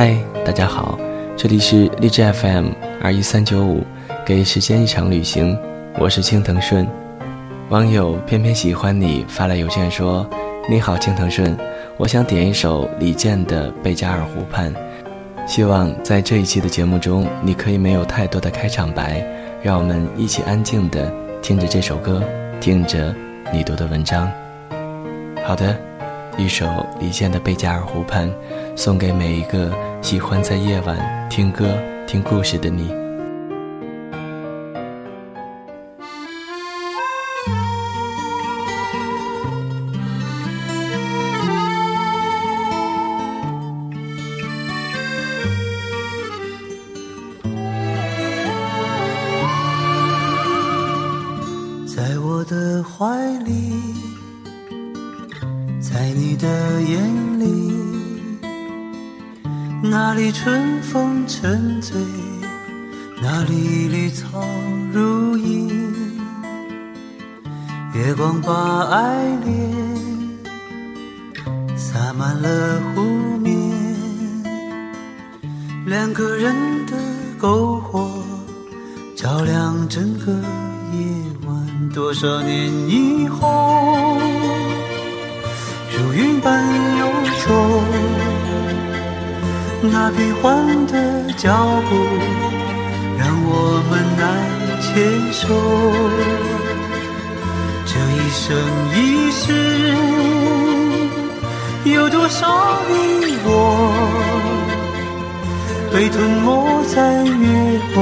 嗨，大家好，这里是荔枝 FM 二一三九五，给时间一场旅行，我是青藤顺。网友偏偏喜欢你发来邮件说：“你好，青藤顺，我想点一首李健的《贝加尔湖畔》，希望在这一期的节目中，你可以没有太多的开场白，让我们一起安静的听着这首歌，听着你读的文章。”好的，一首李健的《贝加尔湖畔》。送给每一个喜欢在夜晚听歌、听故事的你。洒满了湖面，两个人的篝火照亮整个夜晚。多少年以后，如云般游走。那变幻的脚步，让我们难牵手。这一生一世，有多少你我，被吞没在月光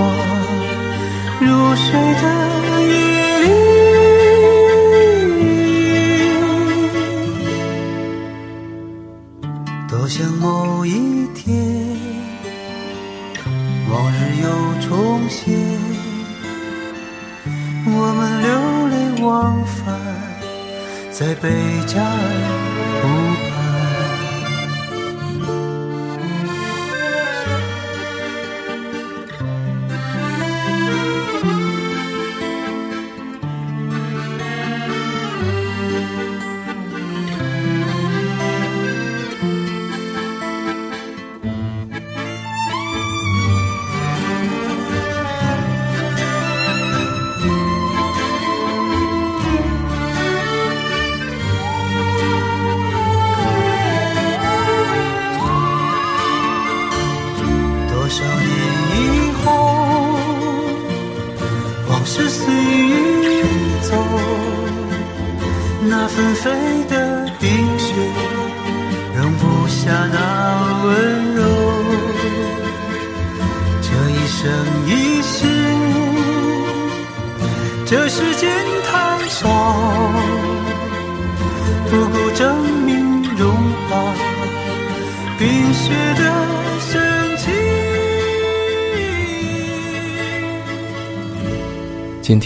如水的夜里，多想某一天，往日又。重现，我们流连忘返在贝加尔湖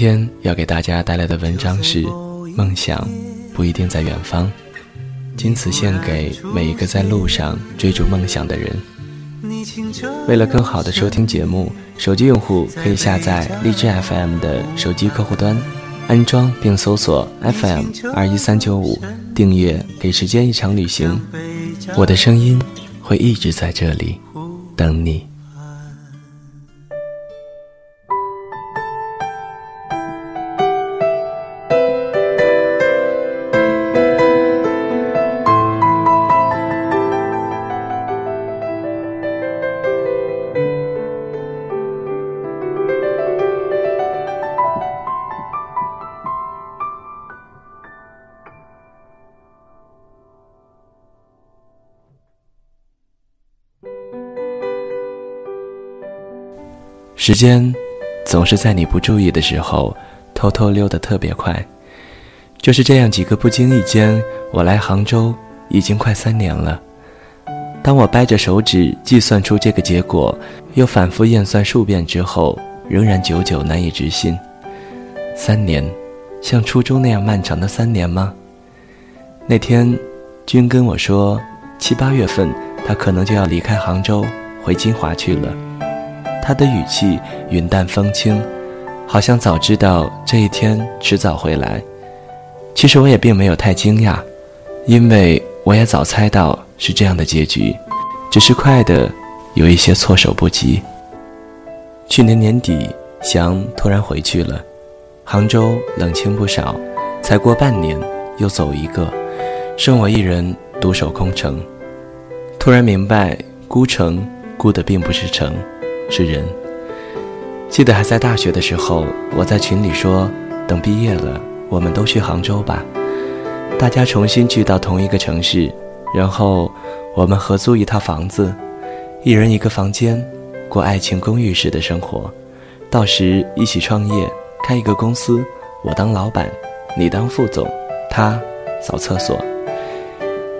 天要给大家带来的文章是《梦想不一定在远方》，仅此献给每一个在路上追逐梦想的人。为了更好的收听节目，手机用户可以下载荔枝 FM 的手机客户端，安装并搜索 FM 二一三九五，订阅给时间一场旅行。我的声音会一直在这里等你。时间总是在你不注意的时候偷偷溜得特别快，就是这样几个不经意间，我来杭州已经快三年了。当我掰着手指计算出这个结果，又反复验算数遍之后，仍然久久难以置信。三年，像初中那样漫长的三年吗？那天，君跟我说，七八月份他可能就要离开杭州，回金华去了。他的语气云淡风轻，好像早知道这一天迟早会来。其实我也并没有太惊讶，因为我也早猜到是这样的结局，只是快的有一些措手不及。去年年底，翔突然回去了，杭州冷清不少，才过半年又走一个，剩我一人独守空城。突然明白，孤城孤的并不是城，是人。记得还在大学的时候，我在群里说，等毕业了，我们都去杭州吧，大家重新聚到同一个城市，然后我们合租一套房子，一人一个房间，过爱情公寓式的生活，到时一起创业，开一个公司，我当老板，你当副总，他扫厕所，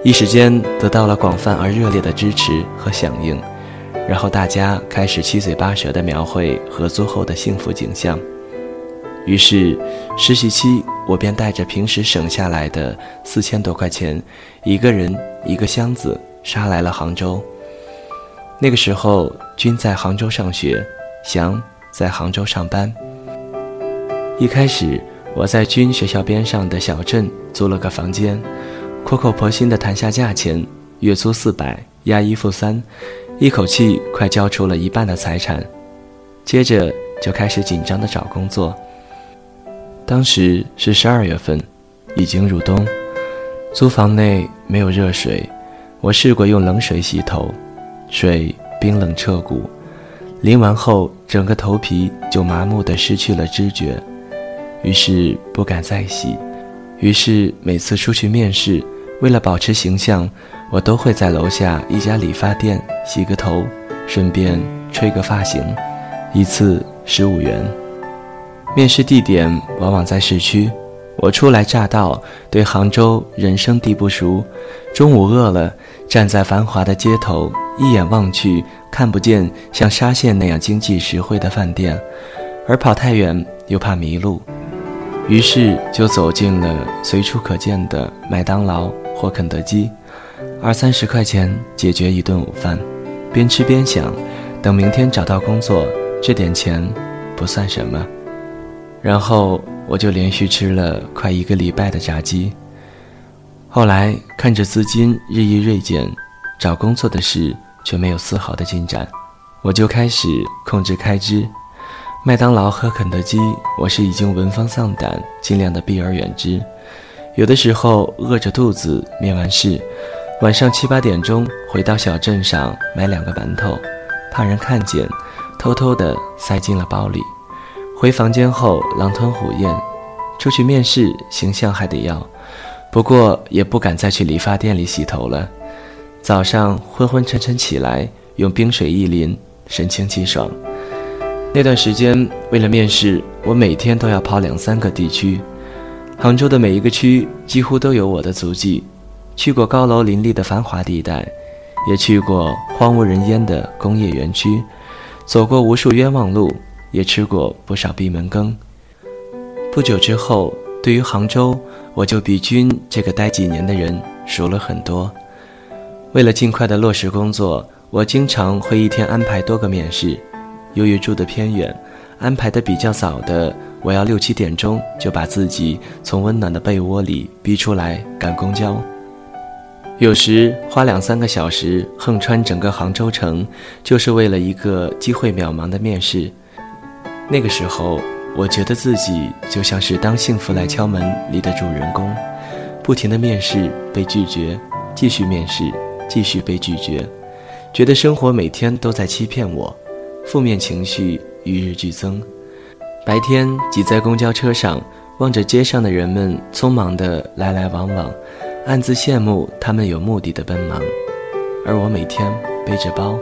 一时间得到了广泛而热烈的支持和响应。然后大家开始七嘴八舌地描绘合租后的幸福景象。于是，实习期我便带着平时省下来的四千多块钱，一个人一个箱子杀来了杭州。那个时候，君在杭州上学，翔在杭州上班。一开始，我在君学校边上的小镇租了个房间，苦口婆心地谈下价钱，月租四百，押一付三。一口气快交出了一半的财产，接着就开始紧张的找工作。当时是十二月份，已经入冬，租房内没有热水，我试过用冷水洗头，水冰冷彻骨，淋完后整个头皮就麻木的失去了知觉，于是不敢再洗，于是每次出去面试，为了保持形象。我都会在楼下一家理发店洗个头，顺便吹个发型，一次十五元。面试地点往往在市区。我初来乍到，对杭州人生地不熟。中午饿了，站在繁华的街头，一眼望去看不见像沙县那样经济实惠的饭店，而跑太远又怕迷路，于是就走进了随处可见的麦当劳或肯德基。二三十块钱解决一顿午饭，边吃边想，等明天找到工作，这点钱不算什么。然后我就连续吃了快一个礼拜的炸鸡。后来看着资金日益锐减，找工作的事却没有丝毫的进展，我就开始控制开支。麦当劳和肯德基，我是已经闻风丧胆，尽量的避而远之。有的时候饿着肚子面完试。晚上七八点钟回到小镇上买两个馒头，怕人看见，偷偷的塞进了包里。回房间后狼吞虎咽，出去面试形象还得要，不过也不敢再去理发店里洗头了。早上昏昏沉沉起来，用冰水一淋，神清气爽。那段时间为了面试，我每天都要跑两三个地区，杭州的每一个区几乎都有我的足迹。去过高楼林立的繁华地带，也去过荒无人烟的工业园区，走过无数冤枉路，也吃过不少闭门羹。不久之后，对于杭州，我就比君这个待几年的人熟了很多。为了尽快的落实工作，我经常会一天安排多个面试。由于住得偏远，安排的比较早的，我要六七点钟就把自己从温暖的被窝里逼出来赶公交。有时花两三个小时横穿整个杭州城，就是为了一个机会渺茫的面试。那个时候，我觉得自己就像是《当幸福来敲门》里的主人公，不停的面试被拒绝，继续面试，继续被拒绝，觉得生活每天都在欺骗我，负面情绪与日俱增。白天挤在公交车上，望着街上的人们匆忙的来来往往。暗自羡慕他们有目的的奔忙，而我每天背着包，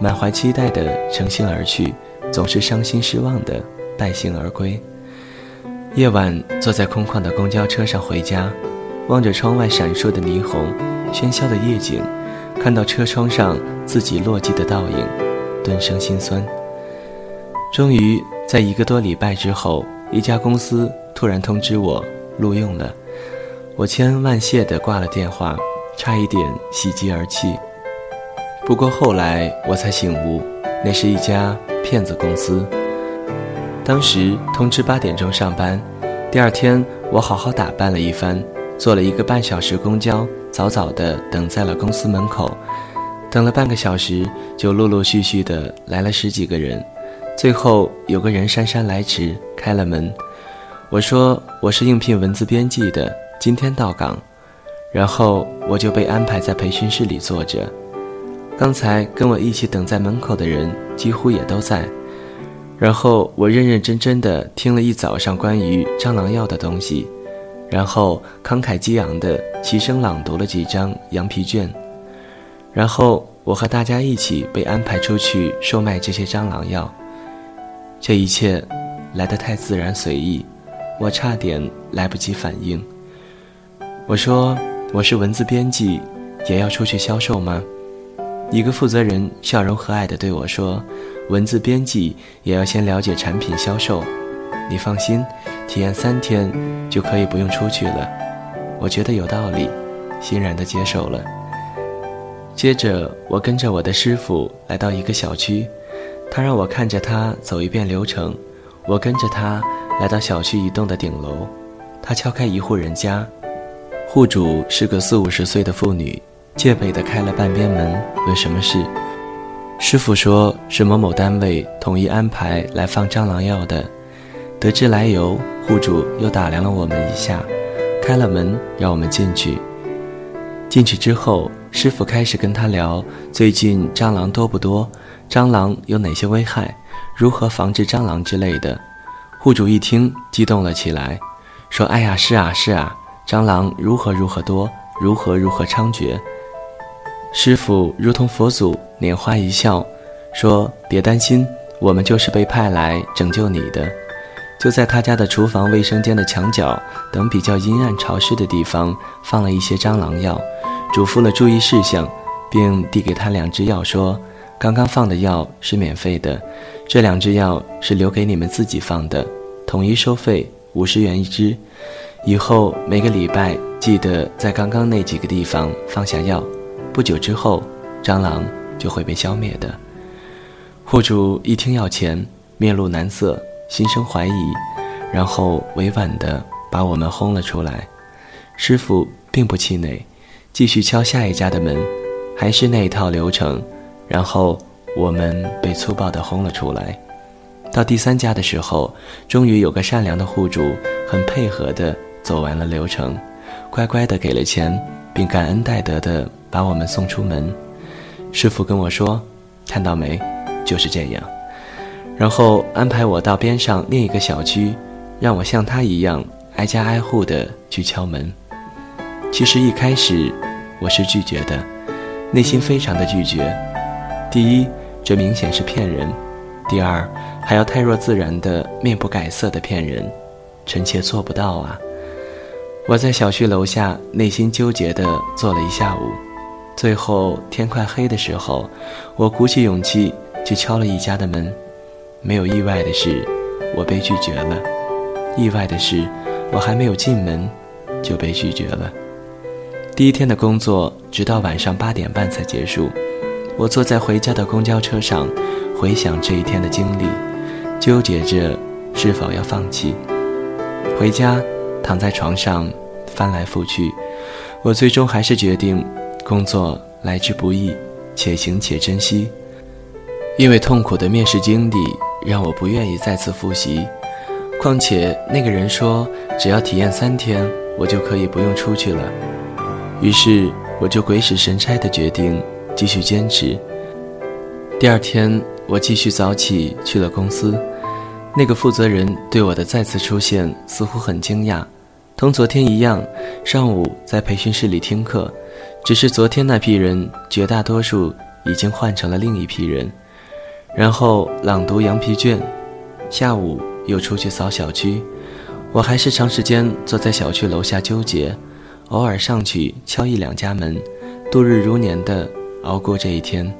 满怀期待的乘兴而去，总是伤心失望的败兴而归。夜晚坐在空旷的公交车上回家，望着窗外闪烁的霓虹，喧嚣的夜景，看到车窗上自己落寂的倒影，顿生心酸。终于在一个多礼拜之后，一家公司突然通知我录用了。我千恩万谢地挂了电话，差一点喜极而泣。不过后来我才醒悟，那是一家骗子公司。当时通知八点钟上班，第二天我好好打扮了一番，坐了一个半小时公交，早早地等在了公司门口。等了半个小时，就陆陆续续的来了十几个人，最后有个人姗姗来迟，开了门。我说我是应聘文字编辑的，今天到岗。然后我就被安排在培训室里坐着。刚才跟我一起等在门口的人几乎也都在。然后我认认真真的听了一早上关于蟑螂药的东西，然后慷慨激昂的齐声朗读了几张羊皮卷。然后我和大家一起被安排出去售卖这些蟑螂药。这一切来得太自然随意。我差点来不及反应。我说：“我是文字编辑，也要出去销售吗？”一个负责人笑容和蔼地对我说：“文字编辑也要先了解产品销售。你放心，体验三天就可以不用出去了。”我觉得有道理，欣然地接受了。接着，我跟着我的师傅来到一个小区，他让我看着他走一遍流程，我跟着他。来到小区一栋的顶楼，他敲开一户人家，户主是个四五十岁的妇女，戒备地开了半边门，问什么事。师傅说是某某单位统一安排来放蟑螂药的。得知来由，户主又打量了我们一下，开了门让我们进去。进去之后，师傅开始跟他聊最近蟑螂多不多，蟑螂有哪些危害，如何防治蟑螂之类的。户主一听，激动了起来，说：“哎呀，是啊，是啊，蟑螂如何如何多，如何如何猖獗。”师傅如同佛祖，拈花一笑，说：“别担心，我们就是被派来拯救你的。”就在他家的厨房、卫生间的墙角等比较阴暗潮湿的地方，放了一些蟑螂药，嘱咐了注意事项，并递给他两支药，说：“刚刚放的药是免费的。”这两支药是留给你们自己放的，统一收费五十元一支。以后每个礼拜记得在刚刚那几个地方放下药，不久之后蟑螂就会被消灭的。户主一听要钱，面露难色，心生怀疑，然后委婉地把我们轰了出来。师傅并不气馁，继续敲下一家的门，还是那一套流程，然后。我们被粗暴地轰了出来。到第三家的时候，终于有个善良的户主很配合地走完了流程，乖乖的给了钱，并感恩戴德的把我们送出门。师傅跟我说：“看到没，就是这样。”然后安排我到边上另一个小区，让我像他一样挨家挨户的去敲门。其实一开始我是拒绝的，内心非常的拒绝。第一。这明显是骗人。第二，还要太弱自然的面不改色的骗人，臣妾做不到啊！我在小区楼下内心纠结的坐了一下午，最后天快黑的时候，我鼓起勇气去敲了一家的门。没有意外的是，我被拒绝了；意外的是，我还没有进门就被拒绝了。第一天的工作直到晚上八点半才结束。我坐在回家的公交车上，回想这一天的经历，纠结着是否要放弃。回家，躺在床上翻来覆去，我最终还是决定，工作来之不易，且行且珍惜。因为痛苦的面试经历让我不愿意再次复习，况且那个人说只要体验三天，我就可以不用出去了。于是我就鬼使神差的决定。继续坚持。第二天，我继续早起去了公司。那个负责人对我的再次出现似乎很惊讶，同昨天一样，上午在培训室里听课，只是昨天那批人绝大多数已经换成了另一批人。然后朗读羊皮卷，下午又出去扫小区。我还是长时间坐在小区楼下纠结，偶尔上去敲一两家门，度日如年的。熬过这一天，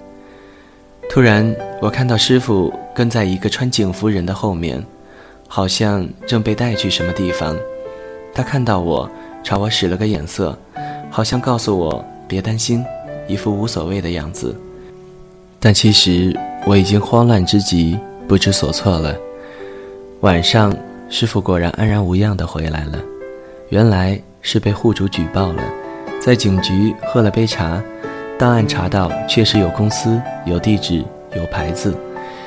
突然我看到师傅跟在一个穿警服人的后面，好像正被带去什么地方。他看到我，朝我使了个眼色，好像告诉我别担心，一副无所谓的样子。但其实我已经慌乱之极，不知所措了。晚上，师傅果然安然无恙地回来了，原来是被户主举报了，在警局喝了杯茶。档案查到确实有公司、有地址、有牌子，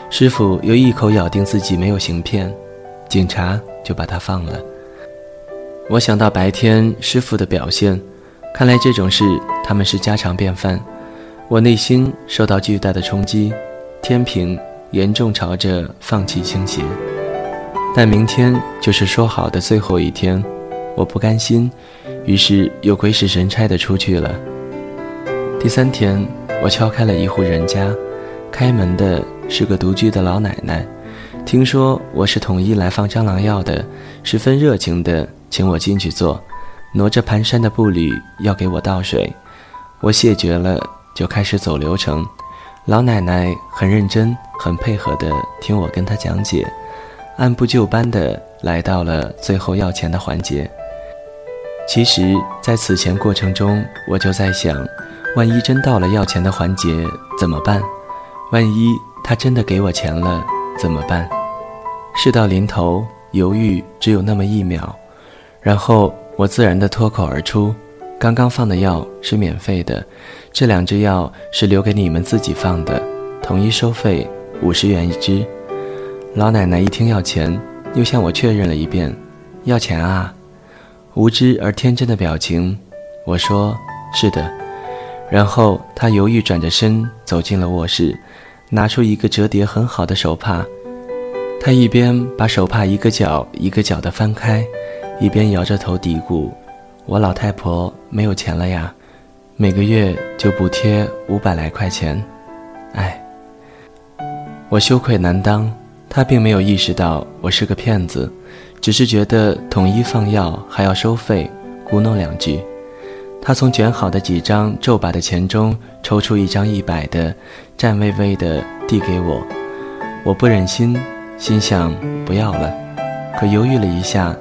师傅又一口咬定自己没有行骗，警察就把他放了。我想到白天师傅的表现，看来这种事他们是家常便饭。我内心受到巨大的冲击，天平严重朝着放弃倾斜。但明天就是说好的最后一天，我不甘心，于是又鬼使神差的出去了。第三天，我敲开了一户人家，开门的是个独居的老奶奶，听说我是统一来放蟑螂药的，十分热情的请我进去坐，挪着蹒跚的步履要给我倒水，我谢绝了，就开始走流程。老奶奶很认真、很配合的听我跟她讲解。按部就班地来到了最后要钱的环节。其实，在此前过程中，我就在想，万一真到了要钱的环节怎么办？万一他真的给我钱了怎么办？事到临头，犹豫只有那么一秒，然后我自然地脱口而出：“刚刚放的药是免费的，这两支药是留给你们自己放的，统一收费五十元一支。”老奶奶一听要钱，又向我确认了一遍：“要钱啊！”无知而天真的表情，我说：“是的。”然后她犹豫转着身走进了卧室，拿出一个折叠很好的手帕。她一边把手帕一个角一个角地翻开，一边摇着头嘀咕：“我老太婆没有钱了呀，每个月就补贴五百来块钱。”哎，我羞愧难当。他并没有意识到我是个骗子，只是觉得统一放药还要收费，咕哝两句。他从卷好的几张皱巴的钱中抽出一张一百的，颤巍巍地递给我。我不忍心，心想不要了，可犹豫了一下，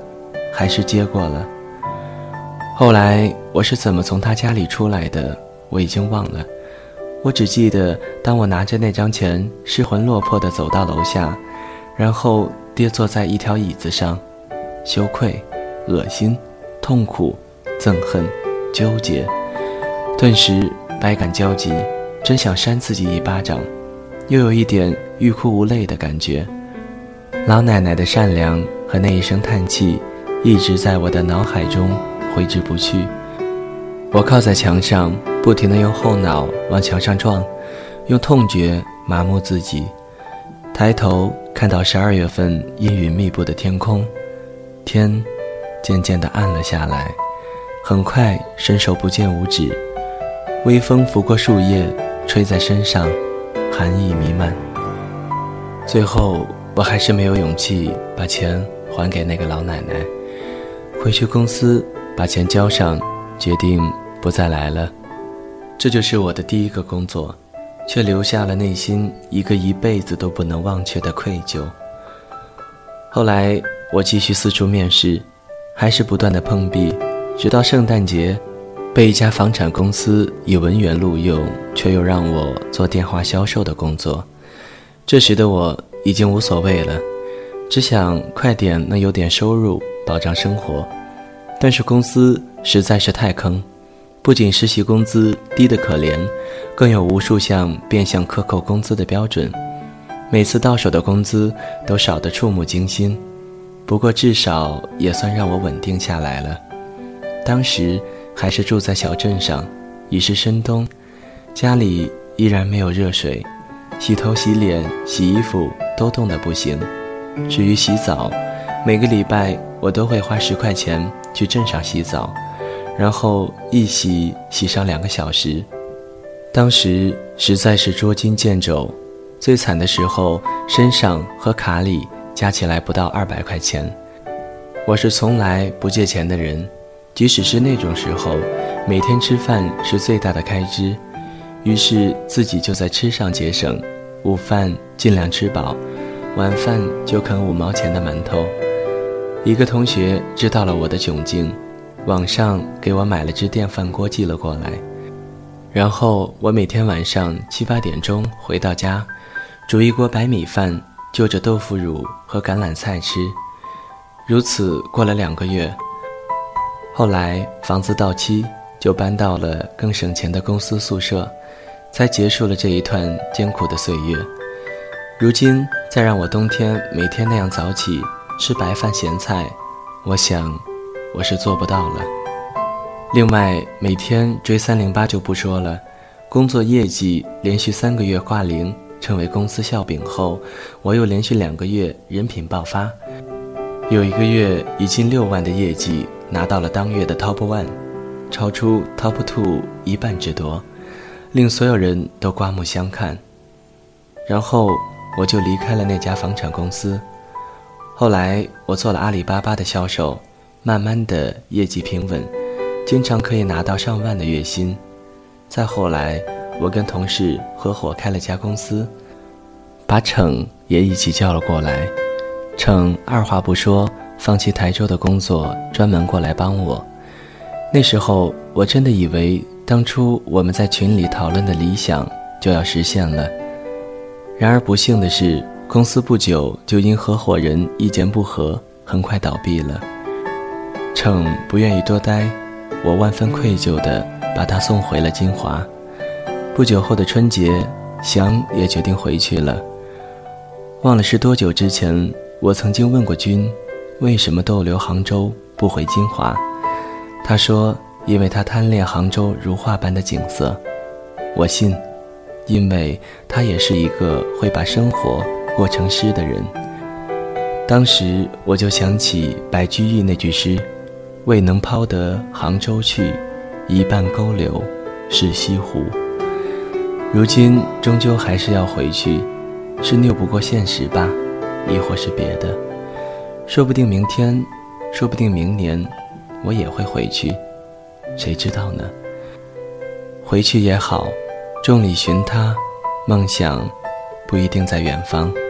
还是接过了。后来我是怎么从他家里出来的，我已经忘了。我只记得，当我拿着那张钱，失魂落魄地走到楼下。然后跌坐在一条椅子上，羞愧、恶心、痛苦、憎恨、纠结，顿时百感交集，真想扇自己一巴掌，又有一点欲哭无泪的感觉。老奶奶的善良和那一声叹气，一直在我的脑海中挥之不去。我靠在墙上，不停地用后脑往墙上撞，用痛觉麻木自己。抬头看到十二月份阴云密布的天空，天渐渐地暗了下来，很快伸手不见五指，微风拂过树叶，吹在身上，寒意弥漫。最后，我还是没有勇气把钱还给那个老奶奶，回去公司把钱交上，决定不再来了。这就是我的第一个工作。却留下了内心一个一辈子都不能忘却的愧疚。后来我继续四处面试，还是不断的碰壁，直到圣诞节，被一家房产公司以文员录用，却又让我做电话销售的工作。这时的我已经无所谓了，只想快点能有点收入，保障生活。但是公司实在是太坑。不仅实习工资低得可怜，更有无数项变相克扣工资的标准，每次到手的工资都少得触目惊心。不过至少也算让我稳定下来了。当时还是住在小镇上，已是深冬，家里依然没有热水，洗头、洗脸、洗衣服都冻得不行。至于洗澡，每个礼拜我都会花十块钱去镇上洗澡。然后一洗洗上两个小时，当时实在是捉襟见肘，最惨的时候身上和卡里加起来不到二百块钱。我是从来不借钱的人，即使是那种时候，每天吃饭是最大的开支，于是自己就在吃上节省，午饭尽量吃饱，晚饭就啃五毛钱的馒头。一个同学知道了我的窘境。网上给我买了只电饭锅寄了过来，然后我每天晚上七八点钟回到家，煮一锅白米饭，就着豆腐乳和橄榄菜吃。如此过了两个月，后来房子到期，就搬到了更省钱的公司宿舍，才结束了这一段艰苦的岁月。如今再让我冬天每天那样早起吃白饭咸菜，我想我是做不到了。另外，每天追三零八就不说了，工作业绩连续三个月挂零，成为公司笑柄后，我又连续两个月人品爆发，有一个月以近六万的业绩拿到了当月的 Top One，超出 Top Two 一半之多，令所有人都刮目相看。然后。我就离开了那家房产公司。后来我做了阿里巴巴的销售，慢慢的业绩平稳，经常可以拿到上万的月薪。再后来，我跟同事合伙开了家公司，把逞也一起叫了过来。逞二话不说，放弃台州的工作，专门过来帮我。那时候我真的以为，当初我们在群里讨论的理想就要实现了。然而不幸的是，公司不久就因合伙人意见不合，很快倒闭了。程不愿意多待，我万分愧疚地把他送回了金华。不久后的春节，翔也决定回去了。忘了是多久之前，我曾经问过君，为什么逗留杭州不回金华？他说，因为他贪恋杭州如画般的景色。我信。因为他也是一个会把生活过成诗的人。当时我就想起白居易那句诗：“未能抛得杭州去，一半勾留是西湖。”如今终究还是要回去，是拗不过现实吧，亦或是别的？说不定明天，说不定明年，我也会回去，谁知道呢？回去也好。众里寻他，梦想不一定在远方。